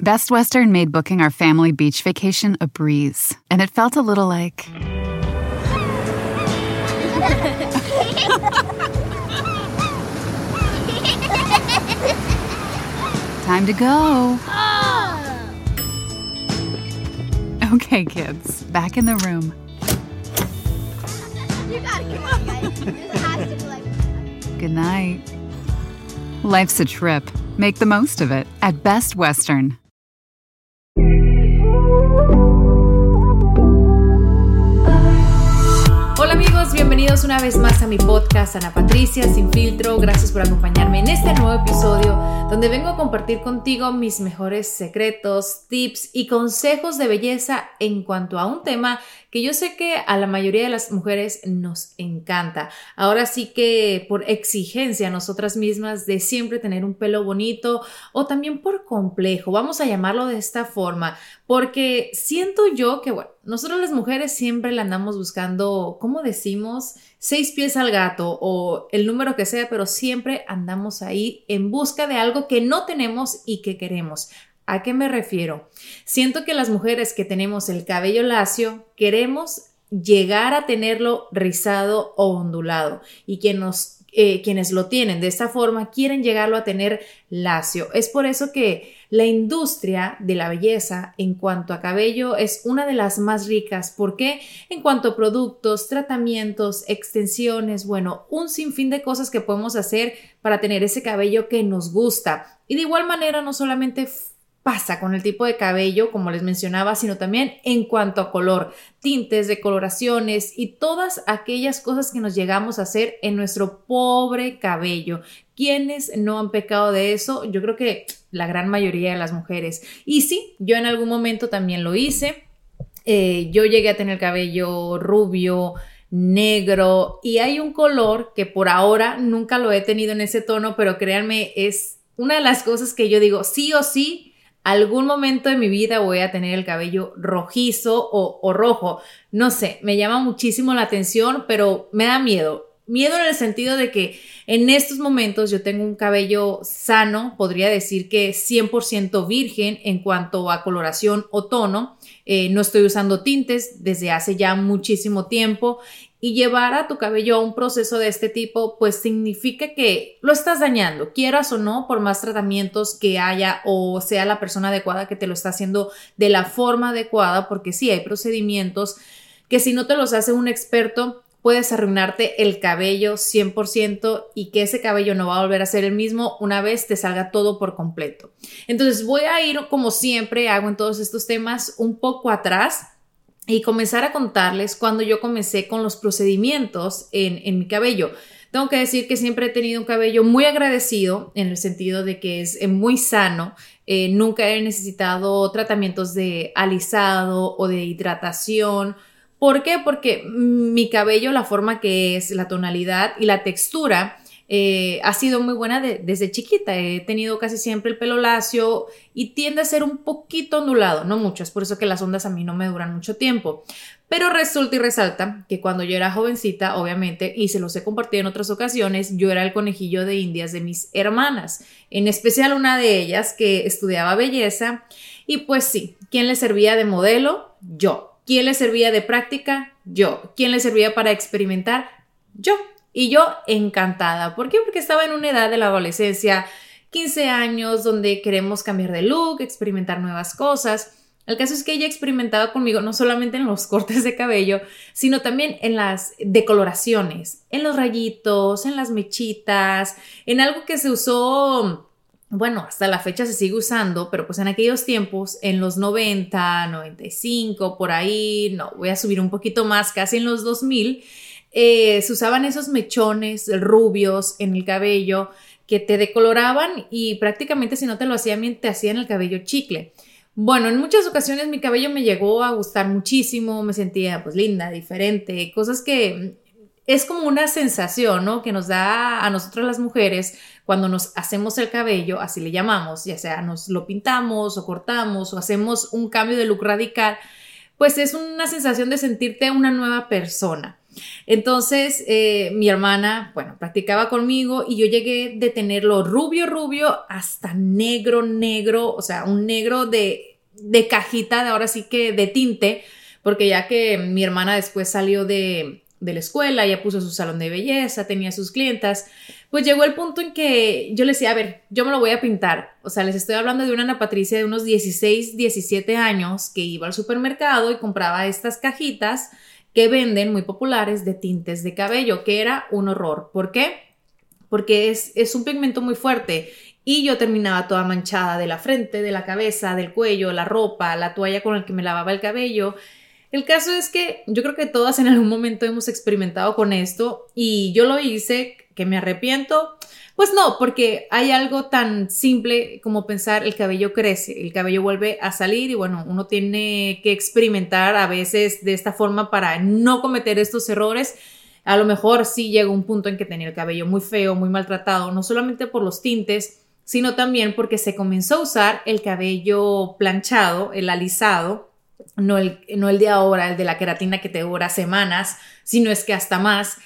Best Western made booking our family beach vacation a breeze, and it felt a little like. Time to go. Oh. Okay, kids, back in the room. You gotta come on, guys. This has to be like. Good night. Life's a trip. Make the most of it at Best Western. Bienvenidos una vez más a mi podcast Ana Patricia Sin Filtro. Gracias por acompañarme en este nuevo episodio donde vengo a compartir contigo mis mejores secretos, tips y consejos de belleza en cuanto a un tema que yo sé que a la mayoría de las mujeres nos encanta. Ahora sí que por exigencia nosotras mismas de siempre tener un pelo bonito o también por complejo, vamos a llamarlo de esta forma, porque siento yo que, bueno, nosotros las mujeres siempre le andamos buscando, ¿cómo decimos? Seis pies al gato o el número que sea, pero siempre andamos ahí en busca de algo que no tenemos y que queremos. ¿A qué me refiero? Siento que las mujeres que tenemos el cabello lacio queremos llegar a tenerlo rizado o ondulado y eh, quienes lo tienen de esta forma quieren llegarlo a tener lacio. Es por eso que la industria de la belleza en cuanto a cabello es una de las más ricas. ¿Por qué? En cuanto a productos, tratamientos, extensiones, bueno, un sinfín de cosas que podemos hacer para tener ese cabello que nos gusta. Y de igual manera, no solamente pasa con el tipo de cabello, como les mencionaba, sino también en cuanto a color, tintes, decoloraciones y todas aquellas cosas que nos llegamos a hacer en nuestro pobre cabello. ¿Quiénes no han pecado de eso? Yo creo que la gran mayoría de las mujeres. Y sí, yo en algún momento también lo hice. Eh, yo llegué a tener cabello rubio, negro y hay un color que por ahora nunca lo he tenido en ese tono, pero créanme, es una de las cosas que yo digo, sí o sí, algún momento de mi vida voy a tener el cabello rojizo o, rojo. No sé, me llama muchísimo la atención, pero me da miedo. Miedo en el sentido de que en estos momentos yo tengo un cabello sano, podría decir que 100% virgen en cuanto a coloración o tono. Eh, no estoy usando tintes desde hace ya muchísimo tiempo y llevar a tu cabello a un proceso de este tipo, pues significa que lo estás dañando, quieras o no, por más tratamientos que haya o sea la persona adecuada que te lo está haciendo de la forma adecuada, porque sí hay procedimientos que si no te los hace un experto, puedes arruinarte el cabello 100% y que ese cabello no va a volver a ser el mismo una vez te salga todo por completo. Entonces voy a ir, como siempre hago en todos estos temas, un poco atrás y comenzar a contarles cuando yo comencé con los procedimientos en, mi cabello. Tengo que decir que siempre he tenido un cabello muy agradecido en el sentido de que es muy sano. Eh, nunca he necesitado tratamientos de alisado o de hidratación. ¿Por qué? Porque mi cabello, la forma que es, la tonalidad y la textura eh, ha sido muy buena desde chiquita. He tenido casi siempre el pelo lacio y tiende a ser un poquito ondulado, no mucho, es por eso que las ondas a mí no me duran mucho tiempo. Pero resulta y resalta que cuando yo era jovencita, obviamente, y se los he compartido en otras ocasiones, yo era el conejillo de indias de mis hermanas, en especial una de ellas que estudiaba belleza. Y pues sí, ¿quién le servía de modelo? Yo. ¿Quién le servía de práctica? Yo. ¿Quién le servía para experimentar? Yo. Y yo encantada. ¿Por qué? Porque estaba en una edad de la adolescencia, 15 años, donde queremos cambiar de look, experimentar nuevas cosas. El caso es que ella experimentaba conmigo no solamente en los cortes de cabello, sino también en las decoloraciones, en los rayitos, en las mechitas, en algo que se usó, bueno, hasta la fecha se sigue usando, pero pues en aquellos tiempos, en los 90, 95, por ahí, no, voy a subir un poquito más, casi en los 2000, eh, se usaban esos mechones rubios en el cabello que te decoloraban y prácticamente si no te lo hacían te hacían el cabello chicle. Bueno, en muchas ocasiones mi cabello me llegó a gustar muchísimo, me sentía pues linda, diferente, cosas que es como una sensación, ¿no? Que nos da a nosotras las mujeres cuando nos hacemos el cabello, así le llamamos, ya sea nos lo pintamos o cortamos o hacemos un cambio de look radical, pues es una sensación de sentirte una nueva persona. Entonces, eh, mi hermana, bueno, practicaba conmigo y yo llegué de tenerlo rubio, rubio, hasta negro, negro, o sea, un negro de, de cajita, de ahora sí que de tinte, porque ya que mi hermana después salió de, de la escuela, ya puso su salón de belleza, tenía sus clientas, pues llegó el punto en que yo le decía, a ver, yo me lo voy a pintar. O sea, les estoy hablando de una Ana Patricia de unos 16, 17 años que iba al supermercado y compraba estas cajitas que venden muy populares de tintes de cabello, que era un horror. ¿Por qué? Porque es, es un pigmento muy fuerte y yo terminaba toda manchada de la frente, de la cabeza, del cuello, la ropa, la toalla con la que me lavaba el cabello. El caso es que yo creo que todas en algún momento hemos experimentado con esto y yo lo hice que me arrepiento. Pues no, porque hay algo tan simple como pensar el cabello crece, el cabello vuelve a salir y bueno, uno tiene que experimentar a veces de esta forma para no cometer estos errores. A lo mejor sí llega un punto en que tenía el cabello muy feo, muy maltratado, no solamente por los tintes, sino también porque se comenzó a usar el cabello planchado, el alisado, no el, no el de ahora, el de la queratina que te dura semanas, sino es que hasta más.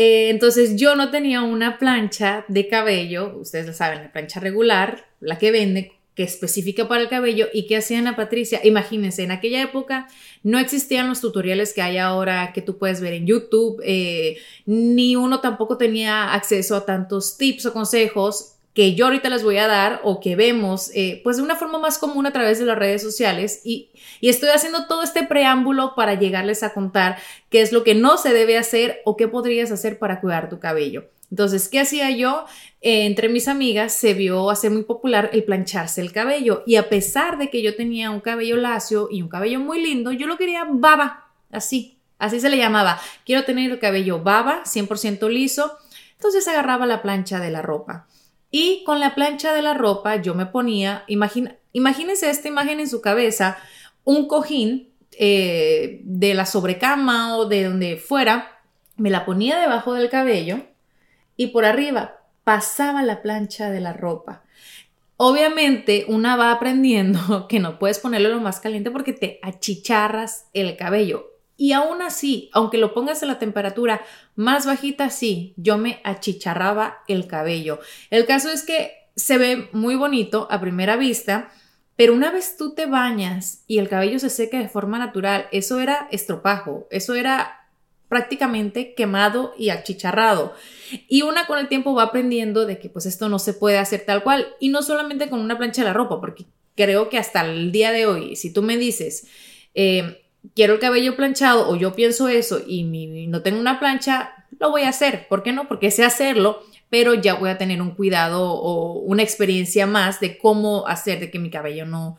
Eh, entonces yo no tenía una plancha de cabello, ustedes lo saben, la plancha regular, la que vende, que es específica para el cabello y que hacía Ana Patricia. Imagínense, en aquella época no existían los tutoriales que hay ahora que tú puedes ver en YouTube, eh, ni uno tampoco tenía acceso a tantos tips o consejos que yo ahorita les voy a dar o que vemos, eh, pues de una forma más común a través de las redes sociales y, estoy haciendo todo este preámbulo para llegarles a contar qué es lo que no se debe hacer o qué podrías hacer para cuidar tu cabello. Entonces, ¿qué hacía yo? Eh, entre mis amigas se vio hacer muy popular el plancharse el cabello y a pesar de que yo tenía un cabello lacio y un cabello muy lindo, yo lo quería baba, así, así se le llamaba. Quiero tener el cabello baba, 100% liso. Entonces agarraba la plancha de la ropa y con la plancha de la ropa yo me ponía, imagínense esta imagen en su cabeza, un cojín eh, de la sobrecama o de donde fuera, me la ponía debajo del cabello y por arriba pasaba la plancha de la ropa. Obviamente una va aprendiendo que no puedes ponerlo lo más caliente porque te achicharras el cabello. Y aún así, aunque lo pongas a la temperatura más bajita, sí, yo me achicharraba el cabello. El caso es que se ve muy bonito a primera vista, pero una vez tú te bañas y el cabello se seca de forma natural, eso era estropajo, eso era prácticamente quemado y achicharrado. Y una con el tiempo va aprendiendo de que pues esto no se puede hacer tal cual y no solamente con una plancha de la ropa, porque creo que hasta el día de hoy, si tú me dices, eh, quiero el cabello planchado o yo pienso eso y no tengo una plancha, lo voy a hacer. ¿Por qué no? Porque sé hacerlo, pero ya voy a tener un cuidado o una experiencia más de cómo hacer de que mi cabello no,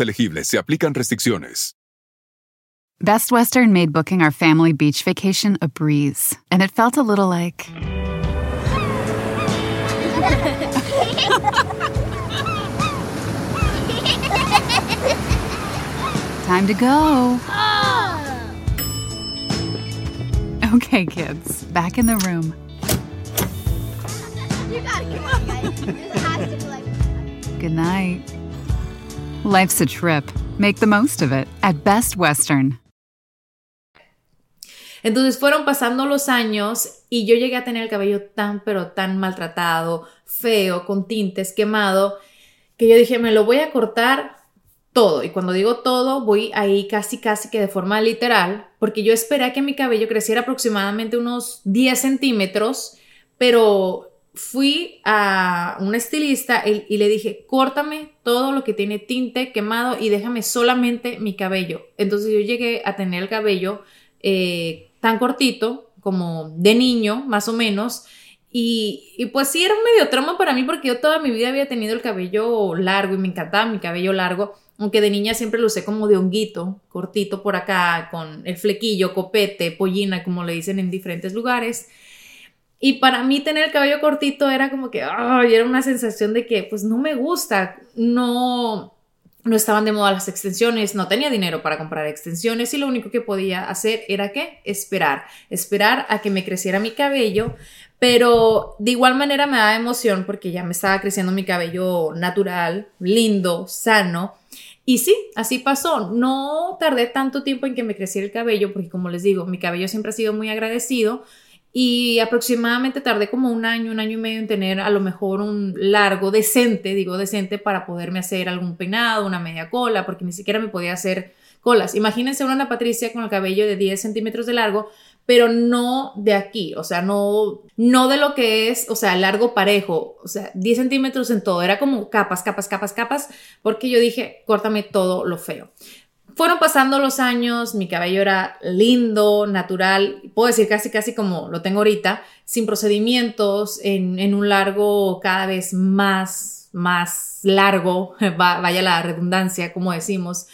elegibles. Se aplican restricciones. Best Western made booking our family beach vacation a breeze, and it felt a little like. Time to go. Oh. Okay, kids, back in the room. You gotta come on, guys. This has to be like. Good night. Life's a trip. Make the most of it at Best Western. Entonces fueron pasando los años y yo llegué a tener el cabello tan, pero tan maltratado, feo, con tintes, quemado, que yo dije, me lo voy a cortar todo. Y cuando digo todo, voy ahí casi, casi que de forma literal, porque yo esperé que mi cabello creciera aproximadamente unos 10 centímetros, pero fui a un estilista y le dije, córtame todo lo que tiene tinte quemado y déjame solamente mi cabello. Entonces yo llegué a tener el cabello eh, tan cortito como de niño, más o menos. Y, y, pues sí, era un medio trauma para mí porque yo toda mi vida había tenido el cabello largo y me encantaba mi cabello largo, aunque de niña siempre lo usé como de honguito, cortito por acá, con el flequillo, copete, pollina, como le dicen en diferentes lugares. Y para mí tener el cabello cortito era como que, ay, era una sensación de que pues no me gusta, no, no estaban de moda las extensiones, no tenía dinero para comprar extensiones y lo único que podía hacer era que esperar, esperar a que me creciera mi cabello, pero de igual manera me daba emoción porque ya me estaba creciendo mi cabello natural, lindo, sano. Y sí, así pasó. No tardé tanto tiempo en que me creciera el cabello porque como les digo, mi cabello siempre ha sido muy agradecido y aproximadamente tardé como un año, un año y medio en tener a lo mejor un largo decente, digo decente, para poderme hacer algún peinado, una media cola, porque ni siquiera me podía hacer colas. Imagínense una Ana Patricia con el cabello de 10 centímetros de largo, pero no de aquí, o sea, no, no de lo que es, o sea, largo parejo, o sea, 10 centímetros en todo, era como capas, capas, capas, capas, porque yo dije, córtame todo lo feo. Fueron pasando los años, mi cabello era lindo, natural, puedo decir casi casi como lo tengo ahorita, sin procedimientos, en, un largo cada vez más, más largo, vaya la redundancia, como decimos.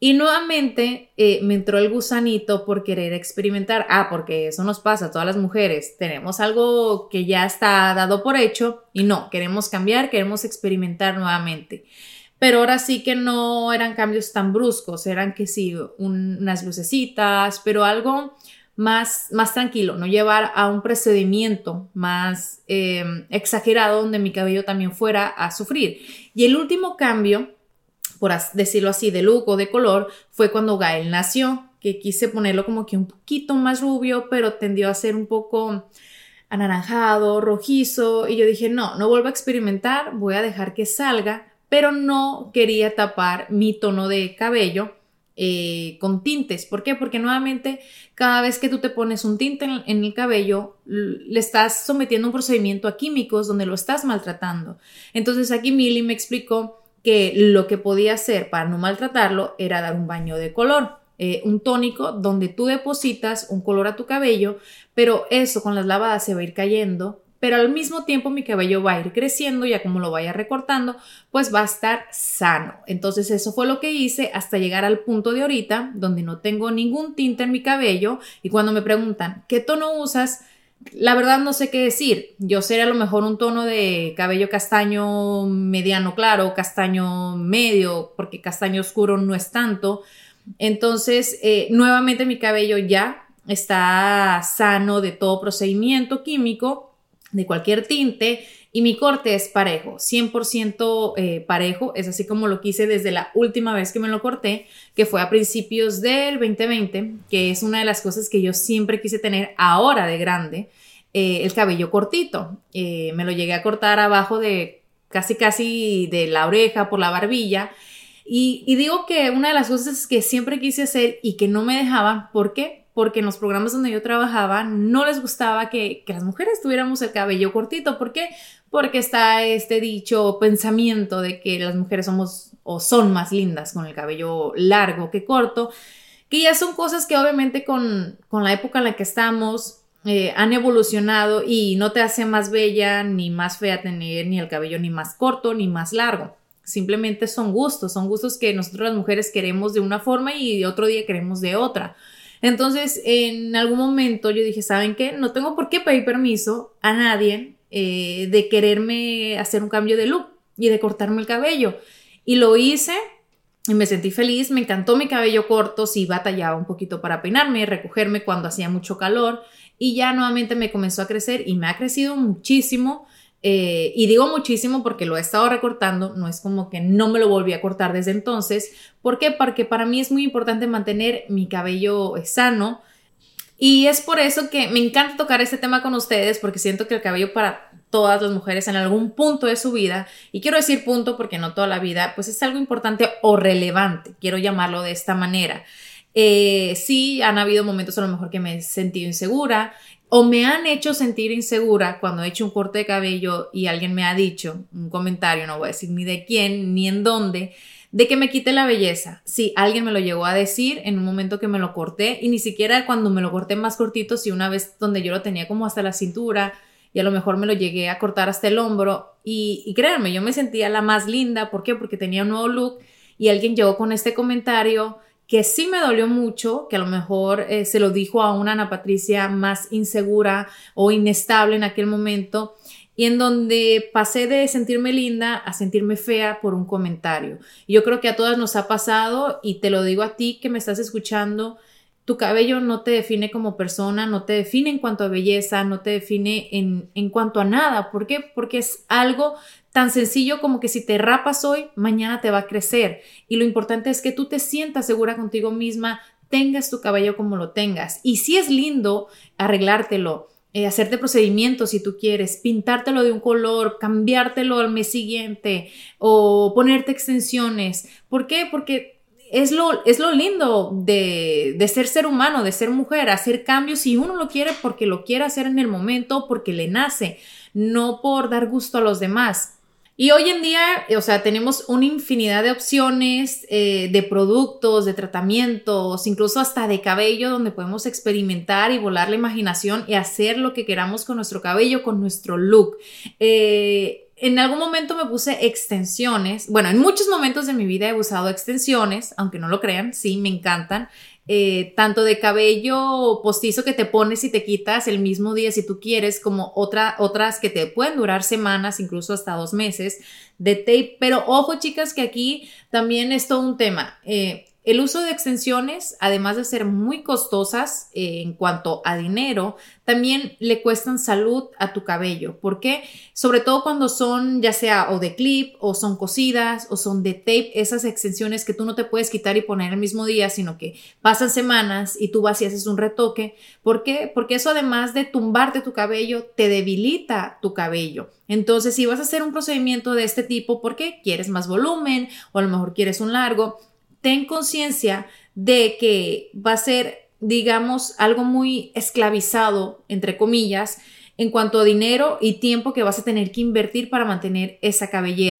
Y nuevamente eh, me entró el gusanito por querer experimentar. Ah, porque eso nos pasa a todas las mujeres. Tenemos algo que ya está dado por hecho y no, queremos cambiar, queremos experimentar nuevamente pero ahora sí que no eran cambios tan bruscos, eran que sí, unas lucecitas, pero algo más, más tranquilo, no llevar a un procedimiento más em, exagerado donde mi cabello también fuera a sufrir. Y el último cambio, por decirlo así, de look o de color, fue cuando Gael nació, que quise ponerlo como que un poquito más rubio, pero tendió a ser un poco anaranjado, rojizo, y yo dije, no, no vuelvo a experimentar, voy a dejar que salga pero no quería tapar mi tono de cabello eh, con tintes. ¿Por qué? Porque nuevamente cada vez que tú te pones un tinte en, el cabello, le estás sometiendo un procedimiento a químicos donde lo estás maltratando. Entonces aquí Milly me explicó que lo que podía hacer para no maltratarlo era dar un baño de color. Eh, un tónico donde tú depositas un color a tu cabello, pero eso con las lavadas se va a ir cayendo pero al mismo tiempo mi cabello va a ir creciendo, ya como lo vaya recortando, pues va a estar sano. Entonces eso fue lo que hice hasta llegar al punto de ahorita, donde no tengo ningún tinte en mi cabello y cuando me preguntan, ¿qué tono usas? La verdad no sé qué decir. Yo sé a lo mejor un tono de cabello castaño mediano claro, castaño medio, porque castaño oscuro no es tanto. Entonces, eh, nuevamente mi cabello ya está sano de todo procedimiento químico de cualquier tinte y mi corte es parejo, 100% eh, parejo, es así como lo quise desde la última vez que me lo corté, que fue a principios del 2020, que es una de las cosas que yo siempre quise tener ahora de grande, eh, el cabello cortito. Eh, me lo llegué a cortar abajo de casi casi de la oreja por la barbilla. Y, y digo que una de las cosas que siempre quise hacer y que no me dejaban, ¿por qué? Porque en los programas donde yo trabajaba no les gustaba que, las mujeres tuviéramos el cabello cortito. ¿Por qué? Porque está este dicho pensamiento de que las mujeres somos o son más lindas con el cabello largo que corto, que ya son cosas que obviamente con, la época en la que estamos eh, han evolucionado y no te hace más bella ni más fea tener ni el cabello ni más corto ni más largo. Simplemente son gustos, son gustos que nosotros las mujeres queremos de una forma y otro día queremos de otra. Entonces, en algún momento yo dije, ¿saben qué? No tengo por qué pedir permiso a nadie eh, de quererme hacer un cambio de look y de cortarme el cabello. Y lo hice y me sentí feliz, me encantó mi cabello corto, sí batallaba un poquito para peinarme, recogerme cuando hacía mucho calor y ya nuevamente me comenzó a crecer y me ha crecido muchísimo. Eh, y digo muchísimo porque lo he estado recortando, no es como que no me lo volví a cortar desde entonces. ¿Por qué? Porque para mí es muy importante mantener mi cabello eh, sano. Y es por eso que me encanta tocar este tema con ustedes, porque siento que el cabello para todas las mujeres en algún punto de su vida, y quiero decir punto porque no toda la vida, pues es algo importante o relevante, quiero llamarlo de esta manera. Eh, sí, han habido momentos a lo mejor que me he sentido insegura, o me han hecho sentir insegura cuando he hecho un corte de cabello y alguien me ha dicho un comentario, no voy a decir ni de quién ni en dónde, de que me quite la belleza. Sí, alguien me lo llegó a decir en un momento que me lo corté y ni siquiera cuando me lo corté más cortito, si una vez donde yo lo tenía como hasta la cintura y a lo mejor me lo llegué a cortar hasta el hombro y, y créanme, yo me sentía la más linda. ¿Por qué? Porque tenía un nuevo look y alguien llegó con este comentario que sí me dolió mucho, que a lo mejor eh, se lo dijo a una Ana Patricia más insegura o inestable en aquel momento, y en donde pasé de sentirme linda a sentirme fea por un comentario. yo creo que a todas nos ha pasado y te lo digo a ti que me estás escuchando, tu cabello no te define como persona, no te define en cuanto a belleza, no te define en, en cuanto a nada. ¿Por qué? Porque es algo tan sencillo como que si te rapas hoy, mañana te va a crecer. Y lo importante es que tú te sientas segura contigo misma, tengas tu cabello como lo tengas. Y si es lindo arreglártelo, eh, hacerte procedimientos si tú quieres, pintártelo de un color, cambiártelo al mes siguiente o ponerte extensiones. ¿Por qué? Porque es lo, es lo lindo de, de, ser ser humano, de ser mujer, hacer cambios si uno lo quiere porque lo quiere hacer en el momento, porque le nace, no por dar gusto a los demás. Y hoy en día, o sea, tenemos una infinidad de opciones eh, de productos, de tratamientos, incluso hasta de cabello, donde podemos experimentar y volar la imaginación y hacer lo que queramos con nuestro cabello, con nuestro look. Eh, en algún momento me puse extensiones. Bueno, en muchos momentos de mi vida he usado extensiones, aunque no lo crean, sí, me encantan. Eh, tanto de cabello postizo que te pones y te quitas el mismo día si tú quieres, como otra, otras que te pueden durar semanas, incluso hasta dos meses de tape. Pero ojo chicas que aquí también es todo un tema. Eh, el uso de extensiones, además de ser muy costosas eh, en cuanto a dinero, también le cuestan salud a tu cabello. ¿Por qué? Sobre todo cuando son ya sea o de clip o son cosidas o son de tape, esas extensiones que tú no te puedes quitar y poner el mismo día, sino que pasan semanas y tú vas y haces un retoque. ¿Por qué? Porque eso además de tumbarte tu cabello, te debilita tu cabello. Entonces, si vas a hacer un procedimiento de este tipo, ¿por qué? Quieres más volumen o a lo mejor quieres un largo ten conciencia de que va a ser, digamos, algo muy esclavizado, entre comillas, en cuanto a dinero y tiempo que vas a tener que invertir para mantener esa cabellera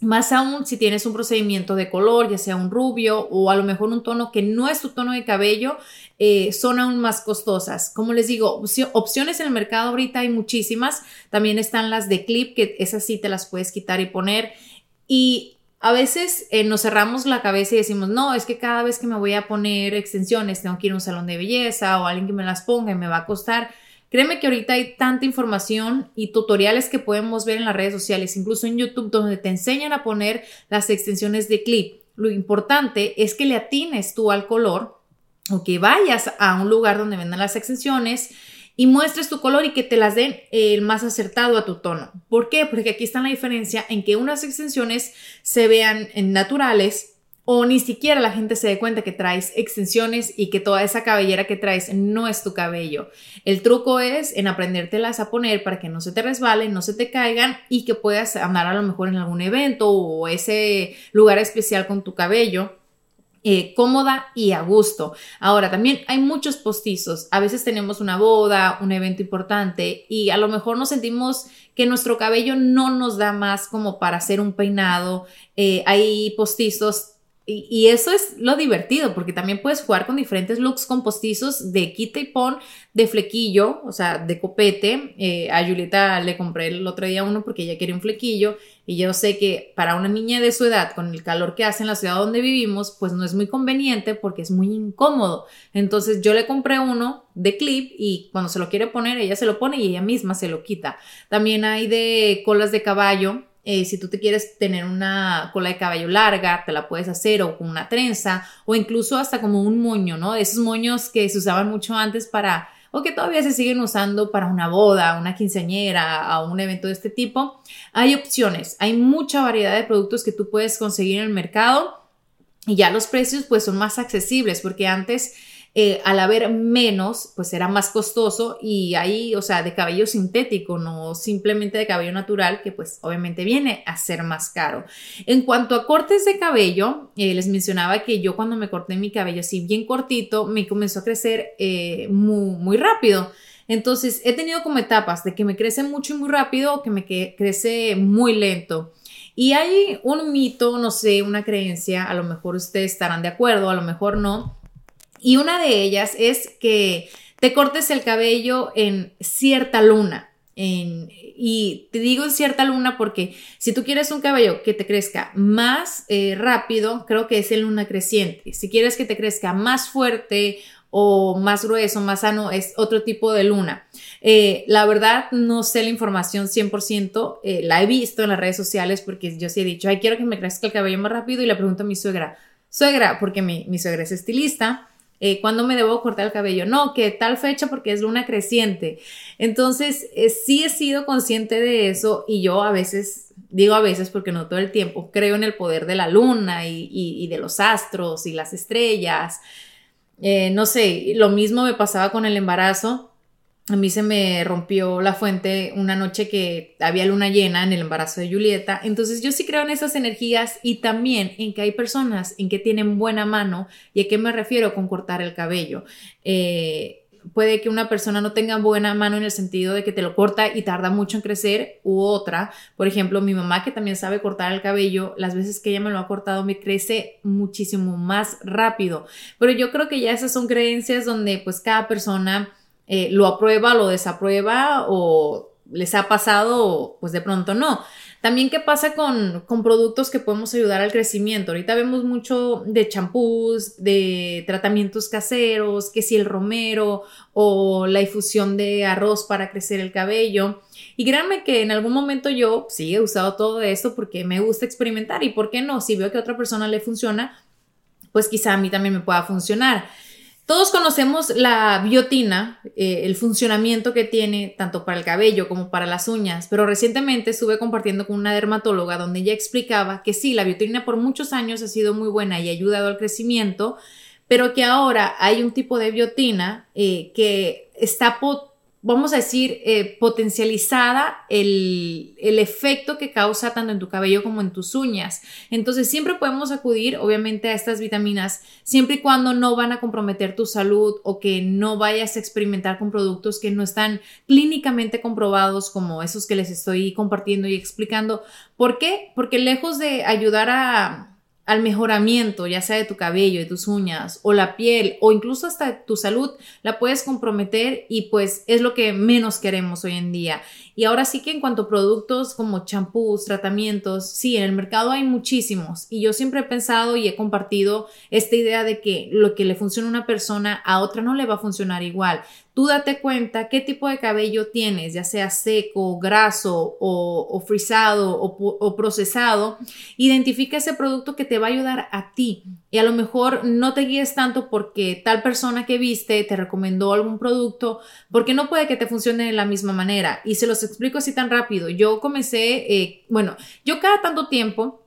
Más aún si tienes un procedimiento de color, ya sea un rubio o a lo mejor un tono que no es tu tono de cabello, eh, son aún más costosas. Como les digo, opciones en el mercado ahorita hay muchísimas. También están las de clip, que esas sí te las puedes quitar y poner. Y a veces eh, nos cerramos la cabeza y decimos, no, es que cada vez que me voy a poner extensiones tengo que ir a un salón de belleza o alguien que me las ponga y me va a costar. Créeme que ahorita hay tanta información y tutoriales que podemos ver en las redes sociales, incluso en YouTube, donde te enseñan a poner las extensiones de clip. Lo importante es que le atines tú al color o que vayas a un lugar donde vendan las extensiones y muestres tu color y que te las den el más acertado a tu tono. ¿Por qué? Porque aquí está la diferencia en que unas extensiones se vean naturales o ni siquiera la gente se dé cuenta que traes extensiones y que toda esa cabellera que traes no es tu cabello. El truco es en aprendértelas a poner para que no se te resbalen, no se te caigan y que puedas andar a lo mejor en algún evento o ese lugar especial con tu cabello. Eh, cómoda y a gusto. Ahora, también hay muchos postizos. A veces tenemos una boda, un evento importante y a lo mejor nos sentimos que nuestro cabello no nos da más como para hacer un peinado. Eh, hay postizos y, eso es lo divertido, porque también puedes jugar con diferentes looks compostizos de quita y pon, de flequillo, o sea, de copete. Eh, a Julieta le compré el otro día uno porque ella quería un flequillo y yo sé que para una niña de su edad, con el calor que hace en la ciudad donde vivimos, pues no es muy conveniente porque es muy incómodo. Entonces yo le compré uno de clip y cuando se lo quiere poner, ella se lo pone y ella misma se lo quita. También hay de colas de caballo. Eh, si tú te quieres tener una cola de caballo larga, te la puedes hacer o con una trenza o incluso hasta como un moño, ¿no? Esos moños que se usaban mucho antes para o que todavía se siguen usando para una boda, una quinceañera, a un evento de este tipo. Hay opciones, hay mucha variedad de productos que tú puedes conseguir en el mercado y ya los precios pues son más accesibles porque antes eh, al haber menos, pues era más costoso y ahí, o sea, de cabello sintético, no simplemente de cabello natural, que pues obviamente viene a ser más caro. En cuanto a cortes de cabello, eh, les mencionaba que yo cuando me corté mi cabello así bien cortito, me comenzó a crecer eh, muy, muy rápido. Entonces, he tenido como etapas de que me crece mucho y muy rápido o que me crece muy lento. Y hay un mito, no sé, una creencia, a lo mejor ustedes estarán de acuerdo, a lo mejor no, y una de ellas es que te cortes el cabello en cierta luna. y te digo en cierta luna porque si tú quieres un cabello que te crezca más eh, rápido, creo que es en luna creciente. Si quieres que te crezca más fuerte o más grueso, más sano, es otro tipo de luna. Eh, la verdad, no sé la información 100%, eh, la he visto en las redes sociales porque yo sí he dicho, ay, quiero que me crezca el cabello más rápido y le pregunto a mi suegra, suegra, porque mi suegra es estilista, eh, ¿Cuándo me debo cortar el cabello? No, que tal fecha porque es luna creciente. Entonces, eh, sí he sido consciente de eso y yo a veces, digo a veces porque no todo el tiempo, creo en el poder de la luna y, de los astros y las estrellas. Eh, no sé, lo mismo me pasaba con el embarazo a mí se me rompió la fuente una noche que había luna llena en el embarazo de Julieta. Entonces yo sí creo en esas energías y también en que hay personas en que tienen buena mano. ¿Y a qué me refiero con cortar el cabello? Eh, puede que una persona no tenga buena mano en el sentido de que te lo corta y tarda mucho en crecer u otra. Por ejemplo, mi mamá que también sabe cortar el cabello, las veces que ella me lo ha cortado me crece muchísimo más rápido. Pero yo creo que ya esas son creencias donde pues cada persona eh, lo aprueba, lo desaprueba o les ha pasado pues de pronto no. También qué pasa con, con, productos que podemos ayudar al crecimiento. Ahorita vemos mucho de champús, de tratamientos caseros, que si el romero o la infusión de arroz para crecer el cabello. Y créanme que en algún momento yo sí he usado todo esto porque me gusta experimentar y por qué no, si veo que a otra persona le funciona, pues quizá a mí también me pueda funcionar. Todos conocemos la biotina, eh, el funcionamiento que tiene tanto para el cabello como para las uñas, pero recientemente estuve compartiendo con una dermatóloga donde ella explicaba que sí, la biotina por muchos años ha sido muy buena y ha ayudado al crecimiento, pero que ahora hay un tipo de biotina eh, que está vamos a decir, eh, potencializada el, el, efecto que causa tanto en tu cabello como en tus uñas. Entonces, siempre podemos acudir, obviamente, a estas vitaminas, siempre y cuando no van a comprometer tu salud o que no vayas a experimentar con productos que no están clínicamente comprobados como esos que les estoy compartiendo y explicando. ¿Por qué? Porque lejos de ayudar a al mejoramiento, ya sea de tu cabello, de tus uñas o la piel o incluso hasta tu salud, la puedes comprometer y pues es lo que menos queremos hoy en día. Y ahora sí que en cuanto a productos como champús, tratamientos, sí, en el mercado hay muchísimos y yo siempre he pensado y he compartido esta idea de que lo que le funciona a una persona a otra no le va a funcionar igual. Tú date cuenta qué tipo de cabello tienes, ya sea seco, graso o, frisado o, procesado. Identifica ese producto que te va a ayudar a ti. Y a lo mejor no te guíes tanto porque tal persona que viste te recomendó algún producto, porque no puede que te funcione de la misma manera. Y se los explico así tan rápido. Yo comencé, eh, bueno, yo cada tanto tiempo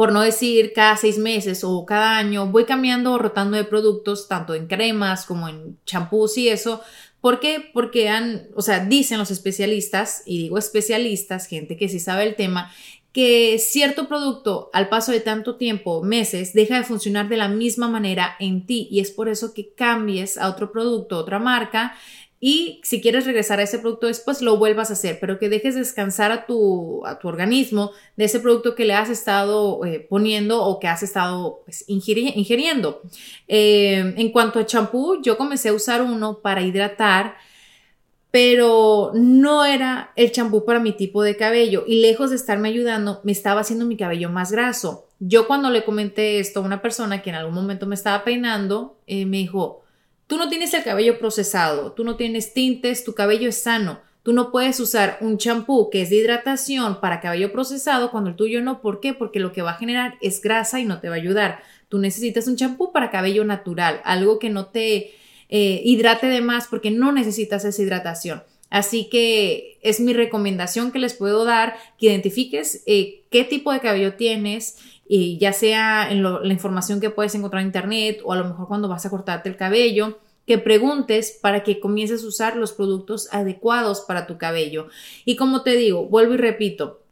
por no decir cada seis meses o cada año, voy cambiando o rotando de productos, tanto en cremas como en champús y eso, ¿Por qué? Porque han, o sea, dicen los especialistas, y digo especialistas, gente que sí sabe el tema, que cierto producto al paso de tanto tiempo, meses, deja de funcionar de la misma manera en ti y es por eso que cambies a otro producto, otra marca y si quieres regresar a ese producto después, lo vuelvas a hacer, pero que dejes descansar a tu, a tu organismo de ese producto que le has estado eh, poniendo o que has estado pues, ingiriendo. Eh, en cuanto a champú, yo comencé a usar uno para hidratar, pero no era el champú para mi tipo de cabello y lejos de estarme ayudando, me estaba haciendo mi cabello más graso. Yo cuando le comenté esto a una persona que en algún momento me estaba peinando, eh, me dijo, Tú no tienes el cabello procesado, tú no tienes tintes, tu cabello es sano. Tú no puedes usar un champú que es de hidratación para cabello procesado cuando el tuyo no. ¿Por qué? Porque lo que va a generar es grasa y no te va a ayudar. Tú necesitas un champú para cabello natural, algo que no te eh, hidrate de más porque no necesitas esa hidratación. Así que es mi recomendación que les puedo dar, que identifiques eh, qué tipo de cabello tienes y ya sea en la información que puedes encontrar en internet o a lo mejor cuando vas a cortarte el cabello, que preguntes para que comiences a usar los productos adecuados para tu cabello. Y como te digo, vuelvo y repito,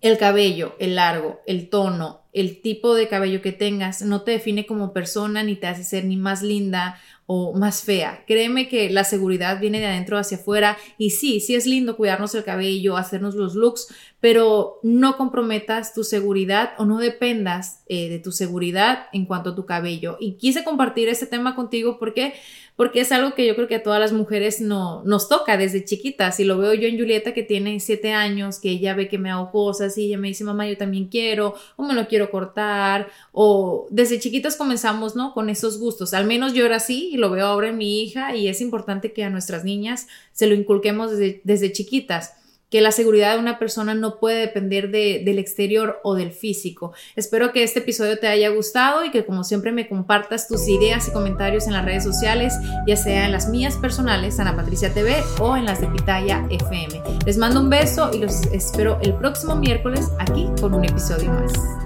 el cabello, el largo, el tono, el tipo de cabello que tengas no te define como persona ni te hace ser ni más linda o más fea. Créeme que la seguridad viene de adentro hacia afuera y sí, sí es lindo cuidarnos el cabello, hacernos los looks, pero no comprometas tu seguridad o no dependas eh, de tu seguridad en cuanto a tu cabello. Y quise compartir este tema contigo porque porque es algo que yo creo que a todas las mujeres no, nos toca desde chiquitas. Y lo veo yo en Julieta que tiene siete años, que ella ve que me hago cosas y ella me dice, mamá, yo también quiero, o me lo quiero cortar, o desde chiquitas comenzamos, ¿no? Con esos gustos. Al menos yo era así y lo veo ahora en mi hija y es importante que a nuestras niñas se lo inculquemos desde, desde chiquitas que la seguridad de una persona no puede depender del exterior o del físico. Espero que este episodio te haya gustado y que como siempre me compartas tus ideas y comentarios en las redes sociales, ya sea en las mías personales, Ana Patricia TV, o en las de Pitaya FM. Les mando un beso y los espero el próximo miércoles aquí con un episodio más.